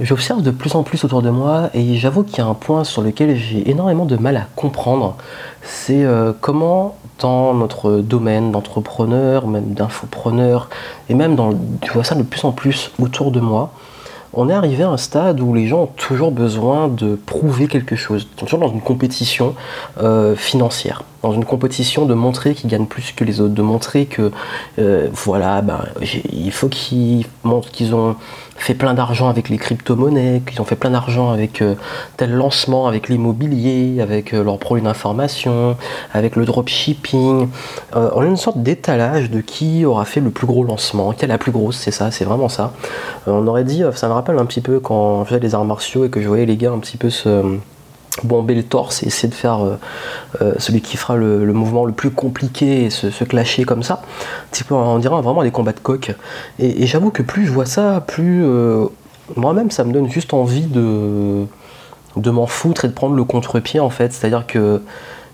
J'observe de plus en plus autour de moi et j'avoue qu'il y a un point sur lequel j'ai énormément de mal à comprendre. C'est euh, comment dans notre domaine d'entrepreneur, même d'infopreneur, et même dans, tu vois ça de plus en plus autour de moi, on est arrivé à un stade où les gens ont toujours besoin de prouver quelque chose. Ils sont toujours dans une compétition euh, financière, dans une compétition de montrer qu'ils gagnent plus que les autres, de montrer que euh, voilà, ben, il faut qu'ils montrent qu'ils ont fait plein d'argent avec les crypto-monnaies, qu'ils ont fait plein d'argent avec euh, tel lancement, avec l'immobilier, avec leur produit d'information, avec le dropshipping. on a une sorte d'étalage de qui aura fait le plus gros lancement, qui est la plus grosse, c'est ça, c'est vraiment ça. on aurait dit, ça me rappelle un petit peu quand je faisais des arts martiaux et que je voyais les gars un petit peu se bomber le torse et essayer de faire euh, euh, celui qui fera le, mouvement le plus compliqué et se, clasher comme ça. On dirait vraiment des combats de coq. Et, j'avoue que plus je vois ça, plus euh, moi-même ça me donne juste envie de, de m'en foutre et de prendre le contre-pied en fait. C'est-à-dire que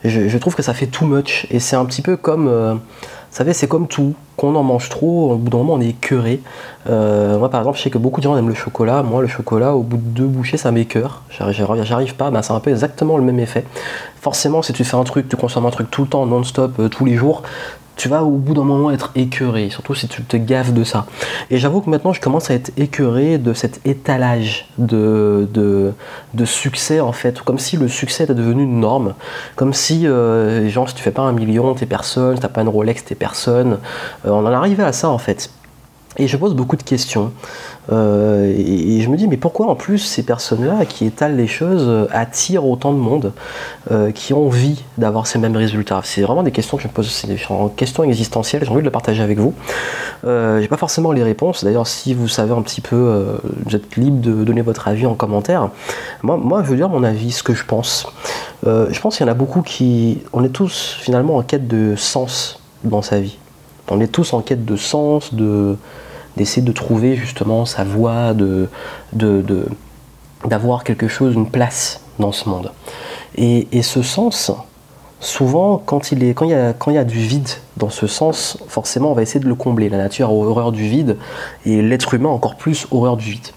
je, je, trouve que ça fait too much. Et c'est un petit peu comme savez, c'est comme tout. Quand on en mange trop, au bout d'un moment, on est écœuré. Euh, moi, par exemple, je sais que beaucoup de gens aiment le chocolat. Moi, le chocolat, au bout de deux bouchées, ça m'écœure. J'arrive pas, ben, c'est un peu exactement le même effet. Forcément, si tu fais un truc, tu consommes un truc tout le temps, non-stop, euh, tous les jours, tu vas au bout d'un moment être écœuré, surtout si tu te gaves de ça. Et j'avoue que maintenant je commence à être écœuré de cet étalage de, succès en fait, comme si le succès était devenu une norme, comme si, euh, genre, si tu fais pas un million, t'es personne, si t'as pas une Rolex, t'es personne. Euh, on en arrivé à ça en fait. Et je pose beaucoup de questions. Euh, et, je me dis, mais pourquoi en plus ces personnes-là qui étalent les choses euh, attirent autant de monde euh, qui ont envie d'avoir ces mêmes résultats? C'est vraiment des questions que je me pose, c'est des questions existentielles, j'ai envie de les partager avec vous. Euh, j'ai pas forcément les réponses, d'ailleurs si vous savez un petit peu, vous êtes libre de donner votre avis en commentaire. Moi je veux dire mon avis, ce que je pense. je pense qu'il y en a beaucoup qui... On est tous finalement en quête de sens dans sa vie. On est tous en quête de sens, de d'essayer de trouver justement sa voie, de, d'avoir quelque chose, une place dans ce monde. Et, ce sens, souvent, quand il, y a, du vide dans ce sens, forcément, on va essayer de le combler. La nature a horreur du vide et l'être humain encore plus horreur du vide.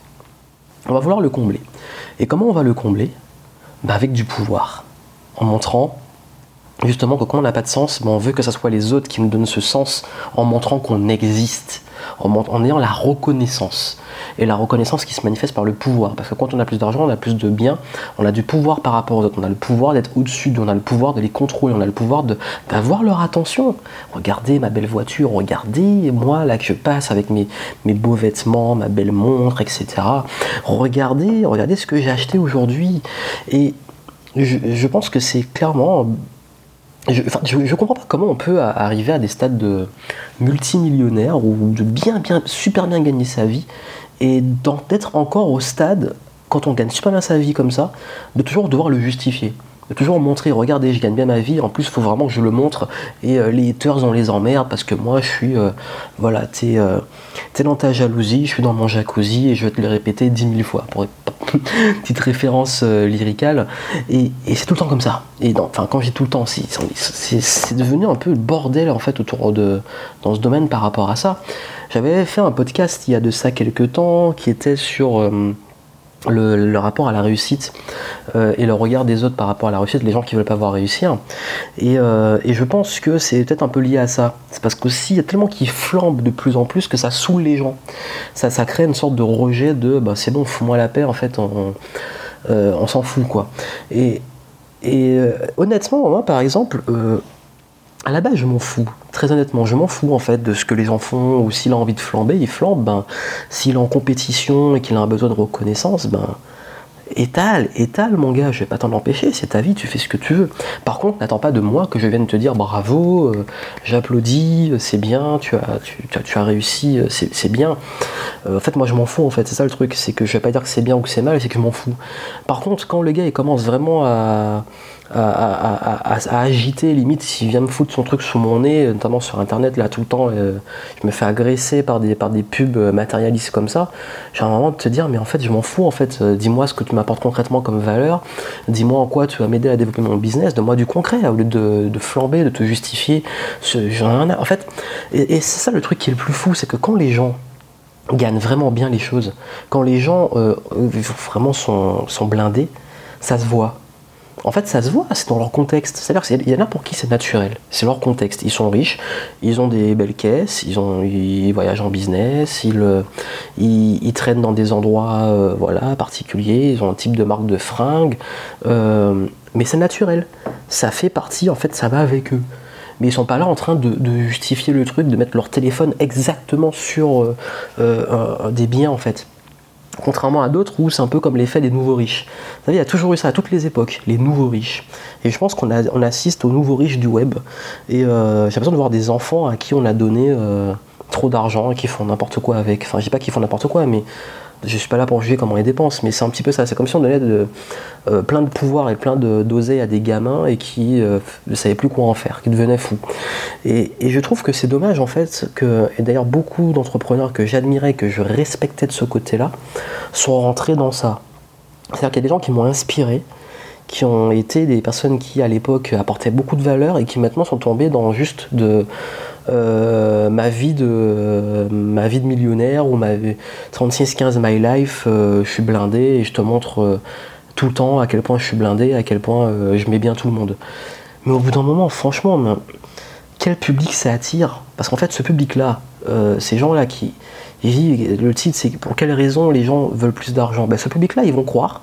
On va vouloir le combler. Et comment on va le combler? Bah, Avec du pouvoir. En montrant justement que quand on n'a pas de sens, ben, on veut que ce soit les autres qui nous donnent ce sens en montrant qu'on existe, en, ayant la reconnaissance. Et la reconnaissance qui se manifeste par le pouvoir. Parce que quand on a plus d'argent, on a plus de biens, on a du pouvoir par rapport aux autres. On a le pouvoir d'être au-dessus, on a le pouvoir de les contrôler, on a le pouvoir d'avoir leur attention. Regardez ma belle voiture, regardez moi là que je passe avec mes, beaux vêtements, ma belle montre, etc. Regardez, regardez ce que j'ai acheté aujourd'hui. Et je pense que c'est clairement je, comprends pas comment on peut arriver à des stades de multimillionnaire ou de bien, bien, super bien gagner sa vie et d'être encore au stade, quand on gagne super bien sa vie comme ça, de toujours devoir le justifier. Toujours montrer, regardez, je gagne bien ma vie, en plus, il faut vraiment que je le montre, et euh, les haters, on les emmerde, parce que moi, je suis, euh, voilà, t'es euh, dans ta jalousie, je suis dans mon jacuzzi, et je vais te le répéter dix mille fois, pour petite référence lyricale, et, c'est tout le temps comme ça. Et enfin, quand j'ai tout le temps, c'est devenu un peu le bordel, en fait, autour de, dans ce domaine par rapport à ça. J'avais fait un podcast il y a de ça quelques temps, qui était sur le, rapport à la réussite euh, et le regard des autres par rapport à la réussite, les gens qui veulent pas voir réussir. Euh, et, je pense que c'est peut-être un peu lié à ça. C'est parce qu'aussi, il y a tellement qui flambent de plus en plus que ça saoule les gens. Ça, ça crée une sorte de rejet de bah, c'est bon, fous-moi la paix, en fait, on, euh, s'en fout, quoi. Et, et honnêtement, moi, par exemple, à la base, je m'en fous. Très honnêtement, je m'en fous en fait de ce que les gens font ou s'il a envie de flamber, il flambe. Ben, s'il est en compétition et qu'il a un besoin de reconnaissance, ben, étale, étale mon gars, je vais pas t'en empêcher, c'est ta vie, tu fais ce que tu veux. Par contre, n'attends pas de moi que je vienne te dire bravo, euh, j'applaudis, euh, c'est bien, tu as, tu, as, réussi, euh, c'est bien. en fait, moi je m'en fous en fait, c'est ça le truc, c'est que je vais pas dire que c'est bien ou que c'est mal, c'est que je m'en fous. Par contre, quand le gars il commence vraiment à à, agiter, limite s'il vient me foutre son truc sous mon nez, notamment sur internet là tout le temps, euh, je me fais agresser par des, par des pubs matérialistes comme ça, j'ai un moment de te dire mais en fait je m'en fous en fait, euh, dis-moi ce que tu m'apportes concrètement comme valeur, dis-moi en quoi tu vas m'aider à développer mon business, donne-moi du concret au lieu de, de, flamber, de te justifier. en fait, et, c'est ça le truc qui est le plus fou, c'est que quand les gens gagnent vraiment bien les choses, quand les gens euh, vraiment sont, sont blindés, ça se voit. En fait, ça se voit, c'est dans leur contexte. C'est-à-dire qu'il y en a pour qui c'est naturel. C'est leur contexte. Ils sont riches, ils ont des belles caisses, ils, ont, ils voyagent en business, ils, euh, ils, traînent dans des endroits euh, voilà, particuliers, ils ont un type de marque de fringues. Euh, mais c'est naturel. Ça fait partie, en fait, ça va avec eux. Mais ils sont pas là en train de, justifier le truc, de mettre leur téléphone exactement sur des biens, en fait. Contrairement à d'autres où c'est un peu comme l'effet des nouveaux riches. Vous savez, il y a toujours eu ça à toutes les époques, les nouveaux riches. Et je pense qu'on on assiste aux nouveaux riches du web. Et euh, j'ai besoin de voir des enfants à qui on a donné euh, trop d'argent et qui font n'importe quoi avec. Enfin, je dis pas qu'ils font n'importe quoi, mais je suis pas là pour juger comment ils dépensent, mais c'est un petit peu ça. C'est comme si on donnait de, euh, plein de pouvoir et plein d'oseille à des gamins et qui euh, ne savaient plus quoi en faire, qui devenaient fous. Et, je trouve que c'est dommage en fait que, et d'ailleurs beaucoup d'entrepreneurs que j'admirais, que je respectais de ce côté-là, sont rentrés dans ça. C'est-à-dire qu'il y a des gens qui m'ont inspiré, qui ont été des personnes qui à l'époque apportaient beaucoup de valeur et qui maintenant sont tombés dans juste de ma vie de ma vie de millionnaire ou ma 36-15 my life, euh, je suis blindé et je te montre euh, tout le temps à quel point je suis blindé, à quel point je mets bien tout le monde. Mais au bout d'un moment, franchement, quel public ça attire? Parce qu'en fait, ce public-là, ces gens-là qui, le titre, c'est pour quelles raisons les gens veulent plus d'argent? Ben, Ce public-là, ils vont croire.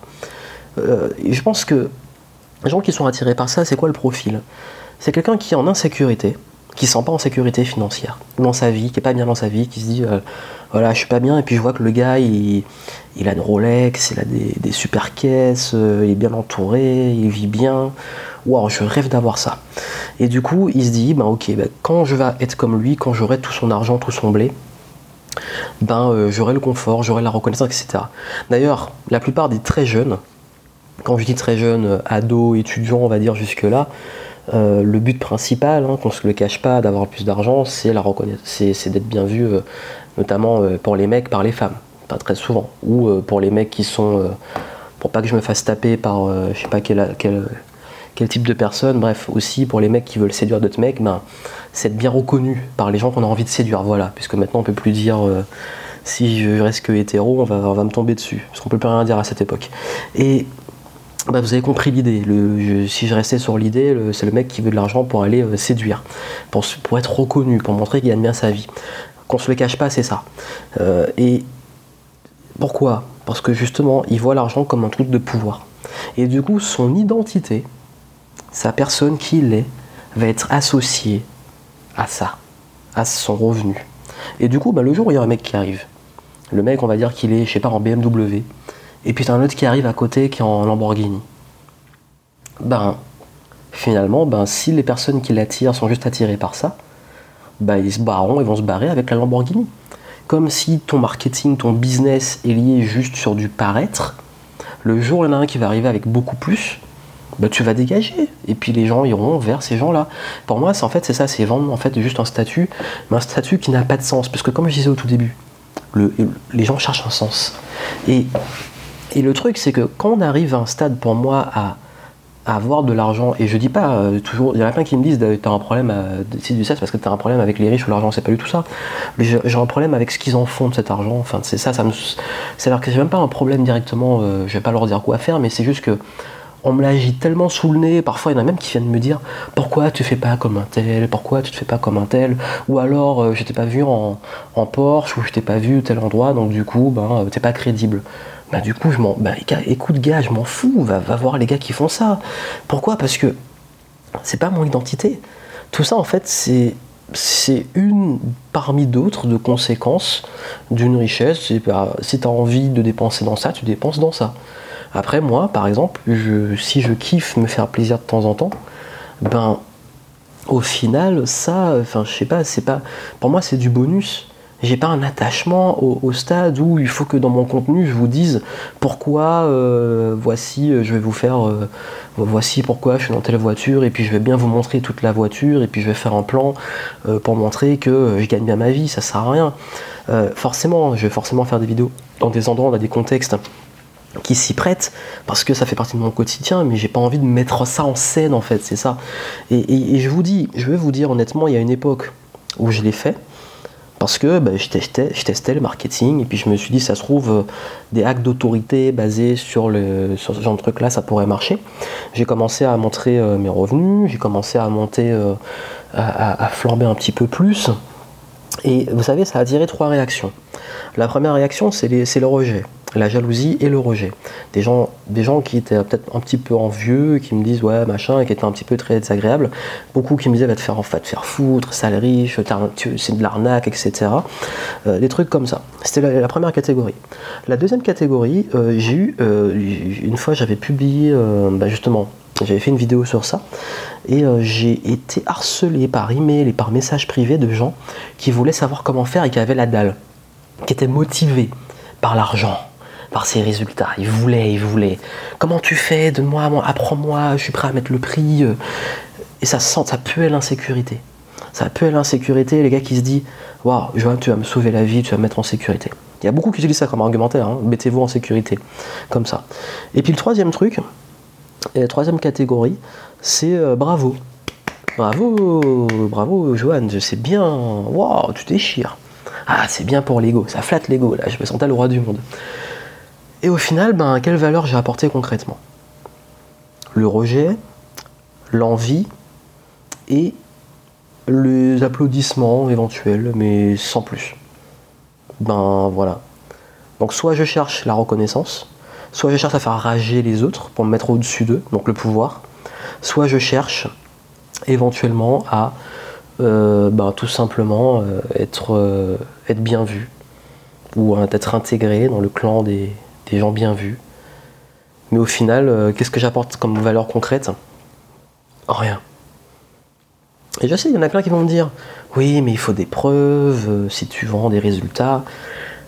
je pense que les gens qui sont attirés par ça, c'est quoi le profil? C'est quelqu'un qui est en insécurité, qui se sent pas en sécurité financière dans sa vie, qui est pas bien dans sa vie, qui se dit euh, voilà je suis pas bien et puis je vois que le gars il, a une Rolex, il a des, super caisses, euh, il est bien entouré, il vit bien, waouh je rêve d'avoir ça. Et du coup il se dit ben ok ben, quand je vais être comme lui, quand j'aurai tout son argent, tout son blé, ben euh, j'aurai le confort, j'aurai la reconnaissance, etc. D'ailleurs la plupart des très jeunes, quand je dis très jeunes, ados, étudiants on va dire jusque là, euh, le but principal, hein, qu'on ne se le cache pas, d'avoir plus d'argent, c'est la c'est d'être bien vu, euh, notamment euh, pour les mecs par les femmes, pas très souvent, ou pour les mecs qui sont, pour pas que je me fasse taper par, je sais pas quel, type de personne, bref, aussi pour les mecs qui veulent séduire d'autres mecs, ben, c'est être bien reconnu par les gens qu'on a envie de séduire, voilà, puisque maintenant on peut plus dire si je reste que hétéro, on va, me tomber dessus, parce qu'on peut plus rien dire à cette époque. Bah, vous avez compris l'idée. si je restais sur l'idée, c'est le mec qui veut de l'argent pour aller euh, séduire, pour, être reconnu, pour montrer qu'il gagne bien sa vie. Qu'on se le cache pas, c'est ça. Euh, et pourquoi? Parce que justement, il voit l'argent comme un truc de pouvoir. Et du coup, son identité, sa personne qui il est, va être associée à ça, à son revenu. Et du coup, bah, le jour où il y a un mec qui arrive, le mec, on va dire qu'il est, je sais pas, en BMW, et puis t'as un autre qui arrive à côté qui est en Lamborghini. Ben, finalement, ben, si les personnes qui l'attirent sont juste attirées par ça, ben, ils se barreront, ils vont se barrer avec la Lamborghini. Comme si ton marketing, ton business est lié juste sur du paraître, le jour où il y en a un qui va arriver avec beaucoup plus, ben, tu vas dégager. Et puis les gens iront vers ces gens-là. Pour moi, c'est en fait c'est ça, c'est vendre en fait juste un statut, mais un statut qui n'a pas de sens. Parce que comme je disais au tout début, les gens cherchent un sens. Et et le truc, c'est que quand on arrive à un stade, pour moi, à, avoir de l'argent, et je dis pas euh, toujours, il y en a plein qui me disent t'as un problème, euh, c'est du parce que t'as un problème avec les riches ou l'argent, c'est pas du tout ça. J'ai un problème avec ce qu'ils en font de cet argent, enfin c'est ça, ça me. C'est-à-dire que j'ai même pas un problème directement, euh, je vais pas leur dire quoi faire, mais c'est juste que on me l'agite tellement sous le nez, parfois il y en a même qui viennent me dire pourquoi tu fais pas comme un tel, pourquoi tu te fais pas comme un tel, ou alors je t'ai pas vu en, en Porsche, ou je t'ai pas vu tel endroit, donc du coup ben t'es pas crédible bah du coup je m'en bah, écoute gars je m'en fous va, voir les gars qui font ça. Pourquoi? Parce que c'est pas mon identité. Tout ça en fait c'est une parmi d'autres de conséquences d'une richesse. Si tu envie de dépenser dans ça tu dépenses dans ça. Après moi par exemple si je kiffe me faire plaisir de temps en temps ben au final ça enfin je sais c'est pas pour moi c'est du bonus j'ai pas un attachement au, stade où il faut que dans mon contenu je vous dise pourquoi euh, voici euh, je vais vous faire euh, voici pourquoi je suis dans telle voiture et puis je vais bien vous montrer toute la voiture et puis je vais faire un plan pour montrer que je gagne bien ma vie ça sert à rien. Forcément je vais forcément faire des vidéos dans des endroits dans des contextes qui s'y prêtent parce que ça fait partie de mon quotidien mais j'ai pas envie de mettre ça en scène en fait c'est ça. Et je vous dis je vais vous dire honnêtement il y a une époque où je l'ai fait Parce que bah, je, testais, le marketing et puis je me suis dit, ça se trouve, euh, des hacks d'autorité basés sur ce genre de truc-là, ça pourrait marcher. J'ai commencé à montrer euh, mes revenus, j'ai commencé à monter, euh, à, à, flamber un petit peu plus. Et vous savez, ça a attiré trois réactions. La première réaction, c'est le rejet la jalousie et le rejet. Des gens, qui étaient peut-être un petit peu envieux, qui me disent ouais machin, et qui étaient un petit peu très désagréables. Beaucoup qui me disaient va te faire en fait faire foutre, sale riche, c'est de l'arnaque, etc. Euh, des trucs comme ça. C'était la, première catégorie. La deuxième catégorie, euh, j'ai eu euh, une fois j'avais publié bah, justement j'avais fait une vidéo sur ça et j'ai été harcelé par email et par message privé de gens qui voulaient savoir comment faire et qui avaient la dalle, qui étaient motivés par l'argent, par ses résultats. Il voulait, il voulait. Comment tu fais Donne-moi, apprends-moi, je suis prêt à mettre le prix. Euh. Et ça sent, ça pue l'insécurité. Ça pue l'insécurité, les gars qui se disent Waouh, Johan, tu vas me sauver la vie, tu vas me mettre en sécurité. Il y a beaucoup qui utilisent ça comme argumentaire, hein. mettez-vous en sécurité, comme ça. Et puis le troisième truc, et la troisième catégorie, c'est euh, bravo. Bravo, bravo Johan, c'est bien, waouh, tu déchires. Ah, c'est bien pour l'ego, ça flatte l'ego, là, je me sentais le roi du monde. Et au final, ben, quelle valeur j'ai apporté concrètement? Le rejet, l'envie et les applaudissements éventuels, mais sans plus. Ben voilà. Donc soit je cherche la reconnaissance, soit je cherche à faire rager les autres pour me mettre au-dessus d'eux, donc le pouvoir, soit je cherche éventuellement à euh, ben, tout simplement euh, euh, être bien vu ou être intégré dans le clan des, des gens bien vus. Mais au final, euh, qu'est-ce que j'apporte comme valeur concrète? Rien. Et je sais, il y en a plein qui vont me dire Oui, mais il faut des preuves, euh, si tu vends des résultats.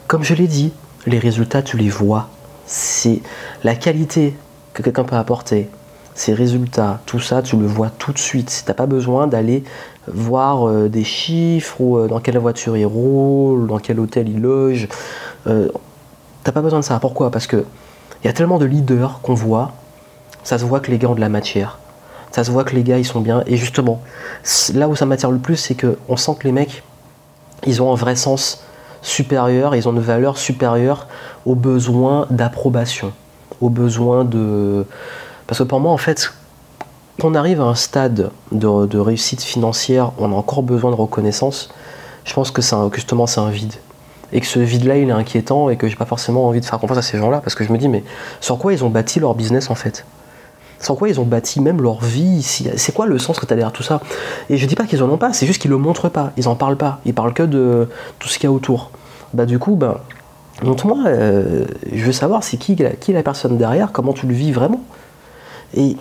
Comme je l'ai dit, les résultats, tu les vois. C'est la qualité que quelqu'un peut apporter, ses résultats, tout ça, tu le vois tout de suite. Tu n'as pas besoin d'aller voir euh, des chiffres ou dans quelle voiture il roule, dans quel hôtel il loge. T'as pas besoin de ça. Pourquoi? Parce que il y a tellement de leaders qu'on voit, ça se voit que les gars ont de la matière. Ça se voit que les gars ils sont bien. Et justement, là où ça m'attire le plus, c'est qu'on sent que les mecs, ils ont un vrai sens supérieur, ils ont une valeur supérieure aux besoins d'approbation, aux besoins de. Parce que pour moi, en fait, quand on arrive à un stade de, réussite financière, on a encore besoin de reconnaissance. Je pense que c'est justement c'est un vide et que ce vide-là il est inquiétant et que j'ai pas forcément envie de faire confiance à ces gens-là parce que je me dis mais sur quoi ils ont bâti leur business en fait? Sur quoi ils ont bâti même leur vie C'est quoi le sens que tu as derrière tout ça? Et je dis pas qu'ils en ont pas, c'est juste qu'ils le montrent pas, ils en parlent pas, ils parlent que de tout ce qu'il y a autour. Bah du coup, bah, montre-moi, euh, je veux savoir c'est qui, qui la personne derrière, comment tu le vis vraiment. Et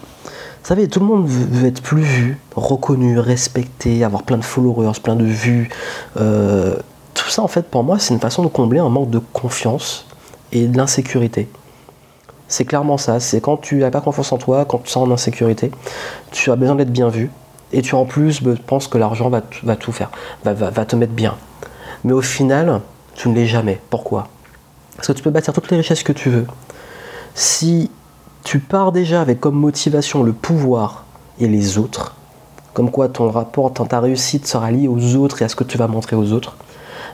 vous savez, tout le monde veut être plus vu, reconnu, respecté, avoir plein de followers, plein de vues. Euh, tout ça, en fait, pour moi, c'est une façon de combler un manque de confiance et de l'insécurité. C'est clairement ça. C'est quand tu n'as pas confiance en toi, quand tu sens en insécurité, tu as besoin d'être bien vu. Et tu en plus penses que l'argent va, va, tout faire, va, va, te mettre bien. Mais au final, tu ne l'es jamais. Pourquoi? Parce que tu peux bâtir toutes les richesses que tu veux. Si tu pars déjà avec comme motivation le pouvoir et les autres, comme quoi ton rapport, ta réussite sera liée aux autres et à ce que tu vas montrer aux autres,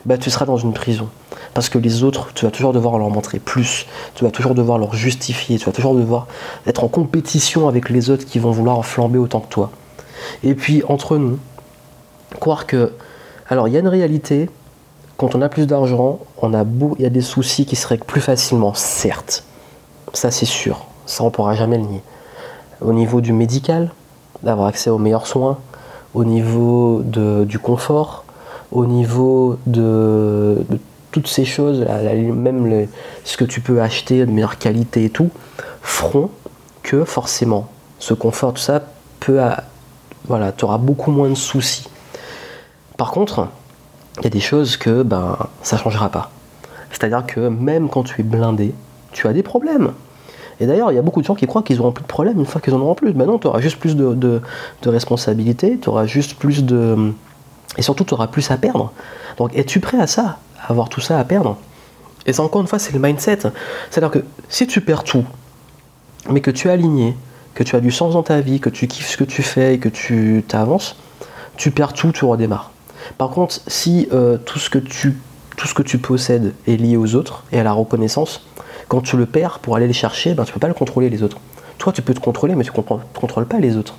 bah, tu seras dans une prison. Parce que les autres, tu vas toujours devoir leur montrer plus, tu vas toujours devoir leur justifier, tu vas toujours devoir être en compétition avec les autres qui vont vouloir flamber autant que toi. Et puis, entre nous, croire que. Alors, il y a une réalité, quand on a plus d'argent, on beau, il y a des soucis qui se règlent plus facilement, certes. Ça, c'est sûr. Ça, on pourra jamais le nier. Au niveau du médical, d'avoir accès aux meilleurs soins, au niveau du confort, au niveau de, toutes ces choses, même ce que tu peux acheter de meilleure qualité et tout, feront que forcément ce confort, tout ça, peut, voilà, tu auras beaucoup moins de soucis. Par contre, il y a des choses que ben, ça ne changera pas. C'est-à-dire que même quand tu es blindé, tu as des problèmes. Et d'ailleurs, il y a beaucoup de gens qui croient qu'ils auront plus de problèmes une fois qu'ils en auront plus. Mais non, tu auras juste plus de, de, de responsabilités, tu auras juste plus de, et surtout, tu auras plus à perdre. Donc, es-tu prêt à ça, à avoir tout ça à perdre? Et ça, encore une fois, c'est le mindset. C'est-à-dire que si tu perds tout, mais que tu es aligné, que tu as du sens dans ta vie, que tu kiffes ce que tu fais et que tu t'avances, tu perds tout, tu redémarres. Par contre, si euh, tout, ce que tu, tout ce que tu possèdes est lié aux autres et à la reconnaissance, quand tu le perds pour aller les chercher, ben, tu ne peux pas le contrôler les autres. Toi, tu peux te contrôler, mais tu ne contrôles pas les autres.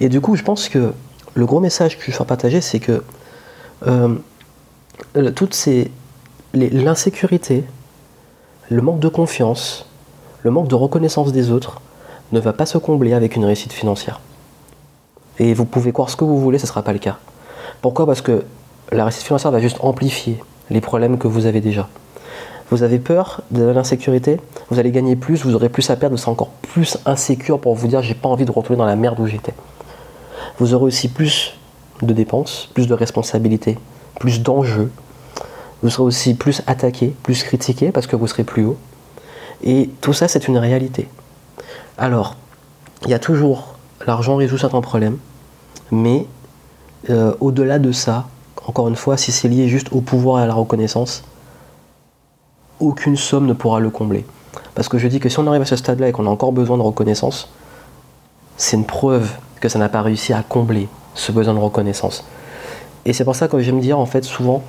Et du coup, je pense que le gros message que je veux faire partager, c'est que euh, l'insécurité, le manque de confiance, le manque de reconnaissance des autres ne va pas se combler avec une réussite financière. Et vous pouvez croire ce que vous voulez, ce ne sera pas le cas. Pourquoi? Parce que la réussite financière va juste amplifier les problèmes que vous avez déjà. Vous avez peur de l'insécurité, vous allez gagner plus, vous aurez plus à perdre, vous serez encore plus insécure pour vous dire j'ai pas envie de retourner dans la merde où j'étais. Vous aurez aussi plus de dépenses, plus de responsabilités, plus d'enjeux. Vous serez aussi plus attaqué, plus critiqué parce que vous serez plus haut. Et tout ça, c'est une réalité. Alors, il y a toujours l'argent résout certains problèmes, mais euh, au-delà de ça, encore une fois, si c'est lié juste au pouvoir et à la reconnaissance, aucune somme ne pourra le combler. Parce que je dis que si on arrive à ce stade-là et qu'on a encore besoin de reconnaissance, c'est une preuve que ça n'a pas réussi à combler ce besoin de reconnaissance. Et c'est pour ça que j'aime dire en fait souvent,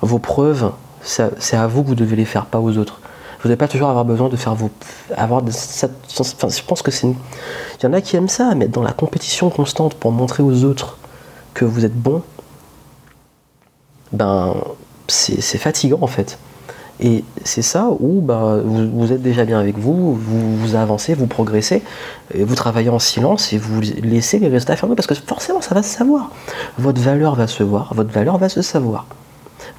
vos preuves, c'est à vous que vous devez les faire, pas aux autres. Vous n'avez pas toujours avoir besoin de faire vos. Avoir de, enfin, je pense que c'est. Il y en a qui aiment ça, mais dans la compétition constante pour montrer aux autres que vous êtes bon, ben, c'est fatigant en fait. Et c'est ça où bah, vous, êtes déjà bien avec vous, vous, avancez, vous progressez, vous travaillez en silence et vous laissez les résultats faire parce que forcément ça va se savoir. Votre valeur va se voir, votre valeur va se savoir.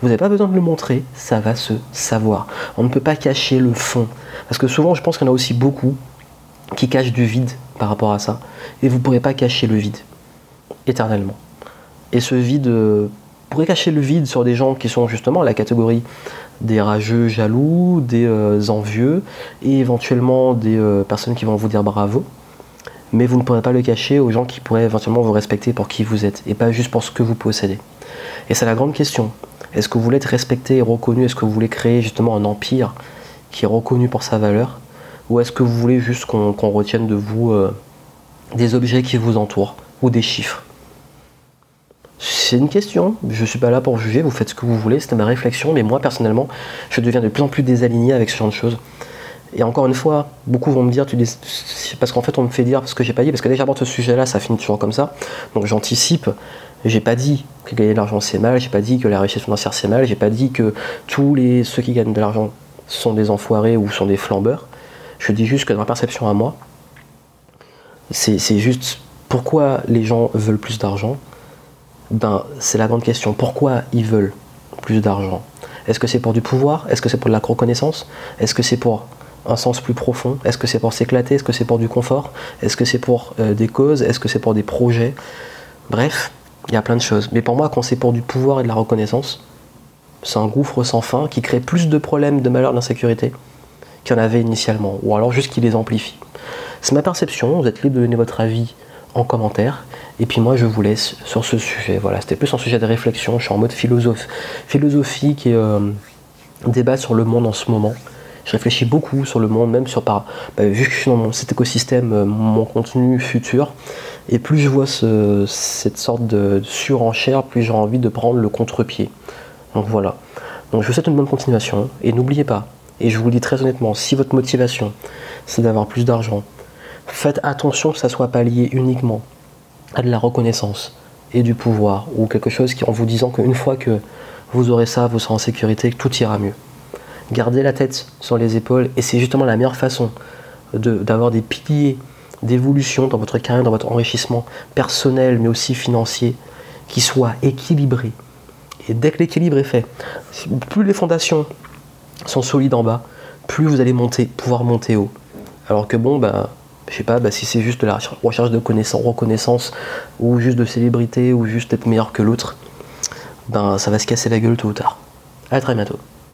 Vous n'avez pas besoin de le montrer, ça va se savoir. On ne peut pas cacher le fond. Parce que souvent, je pense qu'il y en a aussi beaucoup qui cachent du vide par rapport à ça. Et vous ne pourrez pas cacher le vide éternellement. Et ce vide, euh, vous pourrez cacher le vide sur des gens qui sont justement la catégorie des rageux jaloux, des euh, envieux et éventuellement des euh, personnes qui vont vous dire bravo. Mais vous ne pourrez pas le cacher aux gens qui pourraient éventuellement vous respecter pour qui vous êtes et pas juste pour ce que vous possédez. Et c'est la grande question. Est-ce que vous voulez être respecté et reconnu? Est-ce que vous voulez créer justement un empire qui est reconnu pour sa valeur? Ou est-ce que vous voulez juste qu'on retienne de vous euh, des objets qui vous entourent ou des chiffres? C'est une question, je ne suis pas là pour juger, vous faites ce que vous voulez, c'était ma réflexion, mais moi personnellement, je deviens de plus en plus désaligné avec ce genre de choses. Et encore une fois, beaucoup vont me dire, parce qu'en fait on me fait dire ce que j'ai pas dit, parce que dès que ce sujet-là, ça finit toujours comme ça. Donc j'anticipe, j'ai pas dit que gagner de l'argent c'est mal, j'ai pas dit que la richesse financière c'est mal, j'ai pas dit que tous ceux qui gagnent de l'argent sont des enfoirés ou sont des flambeurs. Je dis juste que dans ma perception à moi, c'est juste pourquoi les gens veulent plus d'argent ben, c'est la grande question. Pourquoi ils veulent plus d'argent? Est-ce que c'est pour du pouvoir? Est-ce que c'est pour de la reconnaissance? Est-ce que c'est pour un sens plus profond? Est-ce que c'est pour s'éclater? Est-ce que c'est pour du confort? Est-ce que c'est pour euh, des causes? Est-ce que c'est pour des projets? Bref, il y a plein de choses. Mais pour moi, quand c'est pour du pouvoir et de la reconnaissance, c'est un gouffre sans fin qui crée plus de problèmes, de malheurs, d'insécurité qu'il y en avait initialement, ou alors juste qui les amplifie. C'est ma perception, vous êtes libre de donner votre avis en commentaire. Et puis moi, je vous laisse sur ce sujet. Voilà, c'était plus un sujet de réflexion. Je suis en mode philosophe, philosophique et euh, débat sur le monde en ce moment. Je réfléchis beaucoup sur le monde, même sur par. Bah, vu que je suis dans cet écosystème, euh, mon contenu futur. Et plus je vois cette sorte de surenchère, plus j'ai envie de prendre le contre-pied. Donc voilà. Donc je vous souhaite une bonne continuation. Et n'oubliez pas, et je vous le dis très honnêtement, si votre motivation, c'est d'avoir plus d'argent, faites attention que ça soit pas lié uniquement à de la reconnaissance et du pouvoir, ou quelque chose qui, en vous disant qu'une fois que vous aurez ça, vous serez en sécurité, que tout ira mieux. Gardez la tête sur les épaules, et c'est justement la meilleure façon d'avoir des piliers d'évolution dans votre carrière, dans votre enrichissement personnel, mais aussi financier, qui soient équilibrés. Et dès que l'équilibre est fait, plus les fondations sont solides en bas, plus vous allez monter, pouvoir monter haut. Alors que bon, bah, je sais pas, bah, si c'est juste de la recherche de connaissance, reconnaissance, ou juste de célébrité, ou juste être meilleur que l'autre, ben ça va se casser la gueule tôt ou tard. À très bientôt.